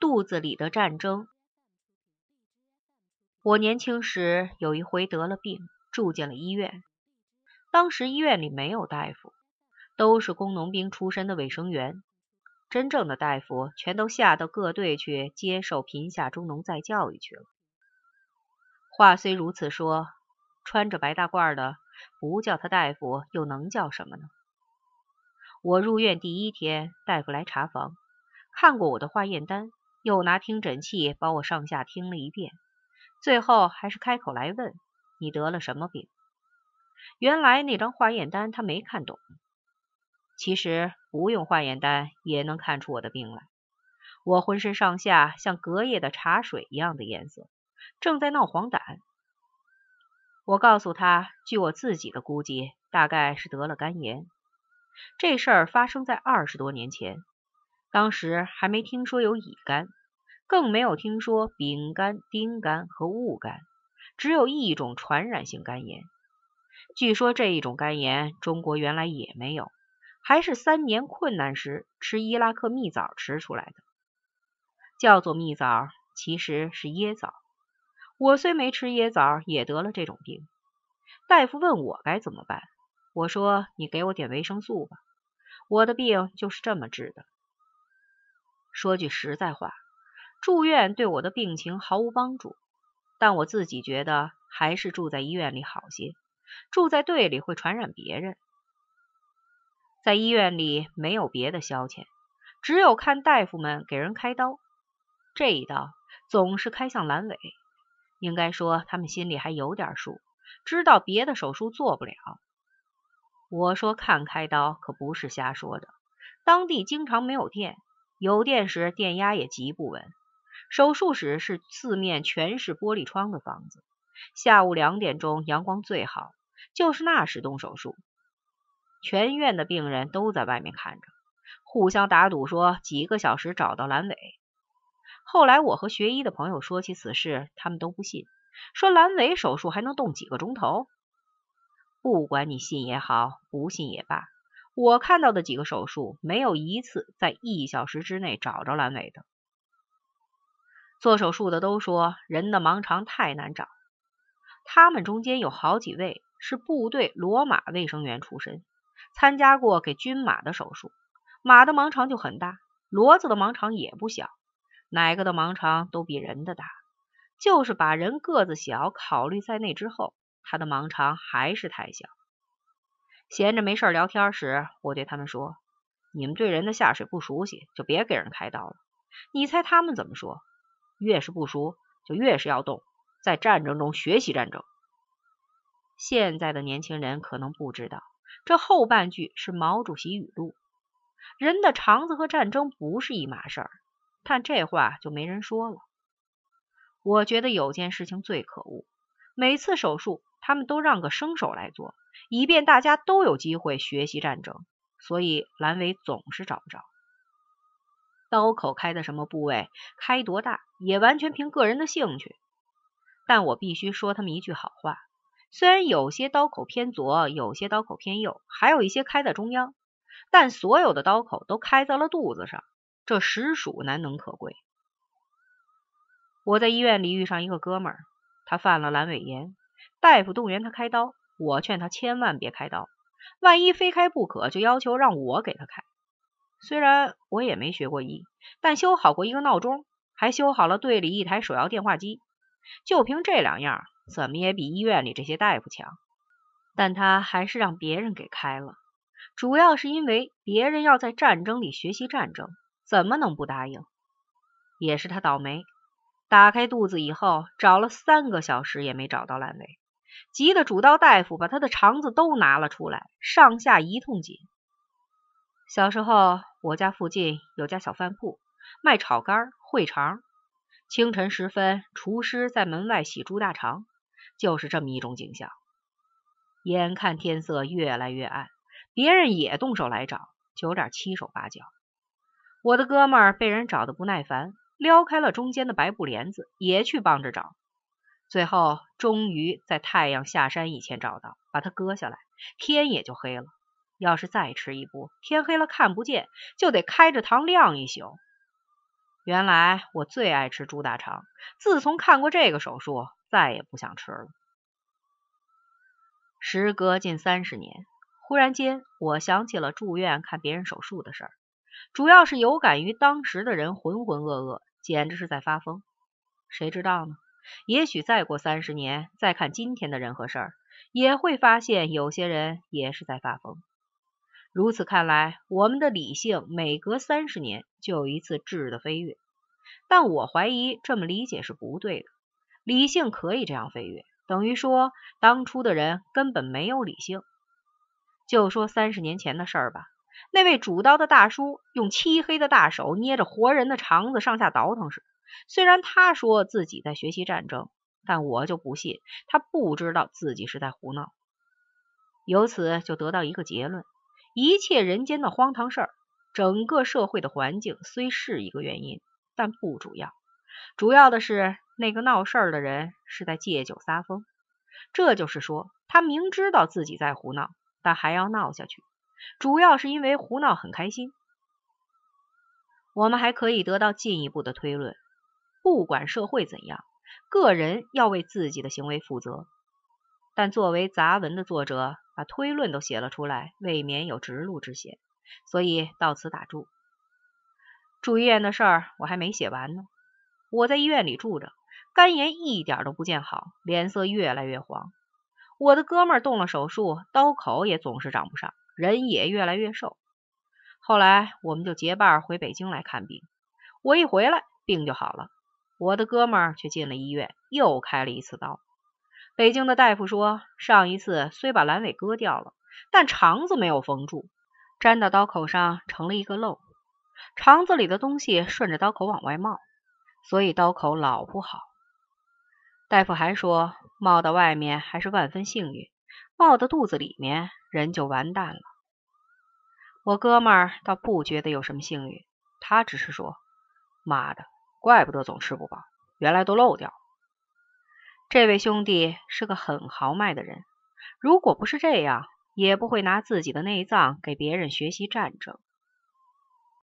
肚子里的战争。我年轻时有一回得了病，住进了医院。当时医院里没有大夫，都是工农兵出身的卫生员。真正的大夫全都下到各队去接受贫下中农再教育去了。话虽如此说，穿着白大褂的不叫他大夫，又能叫什么呢？我入院第一天，大夫来查房，看过我的化验单。又拿听诊器把我上下听了一遍，最后还是开口来问：“你得了什么病？”原来那张化验单他没看懂。其实不用化验单也能看出我的病来。我浑身上下像隔夜的茶水一样的颜色，正在闹黄疸。我告诉他，据我自己的估计，大概是得了肝炎。这事儿发生在二十多年前。当时还没听说有乙肝，更没有听说丙肝、丁肝和戊肝，只有一种传染性肝炎。据说这一种肝炎中国原来也没有，还是三年困难时吃伊拉克蜜枣吃出来的，叫做蜜枣，其实是椰枣。我虽没吃椰枣，也得了这种病。大夫问我该怎么办，我说你给我点维生素吧，我的病就是这么治的。说句实在话，住院对我的病情毫无帮助，但我自己觉得还是住在医院里好些。住在队里会传染别人，在医院里没有别的消遣，只有看大夫们给人开刀。这一刀总是开向阑尾，应该说他们心里还有点数，知道别的手术做不了。我说看开刀可不是瞎说的，当地经常没有电。有电时，电压也极不稳。手术室是四面全是玻璃窗的房子。下午两点钟，阳光最好，就是那时动手术。全院的病人都在外面看着，互相打赌说几个小时找到阑尾。后来我和学医的朋友说起此事，他们都不信，说阑尾手术还能动几个钟头。不管你信也好，不信也罢。我看到的几个手术，没有一次在一小时之内找着阑尾的。做手术的都说人的盲肠太难找，他们中间有好几位是部队骡马卫生员出身，参加过给军马的手术。马的盲肠就很大，骡子的盲肠也不小，哪个的盲肠都比人的大。就是把人个子小考虑在内之后，他的盲肠还是太小。闲着没事聊天时，我对他们说：“你们对人的下水不熟悉，就别给人开刀了。”你猜他们怎么说？越是不熟，就越是要动，在战争中学习战争。现在的年轻人可能不知道，这后半句是毛主席语录。人的肠子和战争不是一码事儿，但这话就没人说了。我觉得有件事情最可恶，每次手术他们都让个生手来做。以便大家都有机会学习战争，所以阑尾总是找不着。刀口开在什么部位，开多大，也完全凭个人的兴趣。但我必须说他们一句好话：虽然有些刀口偏左，有些刀口偏右，还有一些开在中央，但所有的刀口都开在了肚子上，这实属难能可贵。我在医院里遇上一个哥们儿，他犯了阑尾炎，大夫动员他开刀。我劝他千万别开刀，万一非开不可，就要求让我给他开。虽然我也没学过医，但修好过一个闹钟，还修好了队里一台手摇电话机，就凭这两样，怎么也比医院里这些大夫强。但他还是让别人给开了，主要是因为别人要在战争里学习战争，怎么能不答应？也是他倒霉，打开肚子以后，找了三个小时也没找到阑尾。急得主刀大夫把他的肠子都拿了出来，上下一通紧。小时候，我家附近有家小饭铺，卖炒肝、烩肠。清晨时分，厨师在门外洗猪大肠，就是这么一种景象。眼看天色越来越暗，别人也动手来找，就有点七手八脚。我的哥们儿被人找的不耐烦，撩开了中间的白布帘子，也去帮着找。最后，终于在太阳下山以前找到，把它割下来，天也就黑了。要是再迟一步，天黑了看不见，就得开着膛晾一宿。原来我最爱吃猪大肠，自从看过这个手术，再也不想吃了。时隔近三十年，忽然间我想起了住院看别人手术的事儿，主要是有感于当时的人浑浑噩噩，简直是在发疯。谁知道呢？也许再过三十年，再看今天的人和事儿，也会发现有些人也是在发疯。如此看来，我们的理性每隔三十年就有一次质的飞跃。但我怀疑这么理解是不对的。理性可以这样飞跃。等于说，当初的人根本没有理性。就说三十年前的事儿吧，那位主刀的大叔用漆黑的大手捏着活人的肠子上下倒腾时，虽然他说自己在学习战争，但我就不信他不知道自己是在胡闹。由此就得到一个结论：一切人间的荒唐事儿，整个社会的环境虽是一个原因，但不主要。主要的是。那个闹事儿的人是在借酒撒疯，这就是说，他明知道自己在胡闹，但还要闹下去，主要是因为胡闹很开心。我们还可以得到进一步的推论：不管社会怎样，个人要为自己的行为负责。但作为杂文的作者，把推论都写了出来，未免有直路之嫌，所以到此打住。住医院的事儿我还没写完呢，我在医院里住着。肝炎一点都不见好，脸色越来越黄。我的哥们儿动了手术，刀口也总是长不上，人也越来越瘦。后来我们就结伴回北京来看病。我一回来，病就好了。我的哥们儿却进了医院，又开了一次刀。北京的大夫说，上一次虽把阑尾割掉了，但肠子没有缝住，粘到刀口上成了一个漏，肠子里的东西顺着刀口往外冒，所以刀口老不好。大夫还说，冒到外面还是万分幸运，冒到肚子里面人就完蛋了。我哥们儿倒不觉得有什么幸运，他只是说：“妈的，怪不得总吃不饱，原来都漏掉。”这位兄弟是个很豪迈的人，如果不是这样，也不会拿自己的内脏给别人学习战争。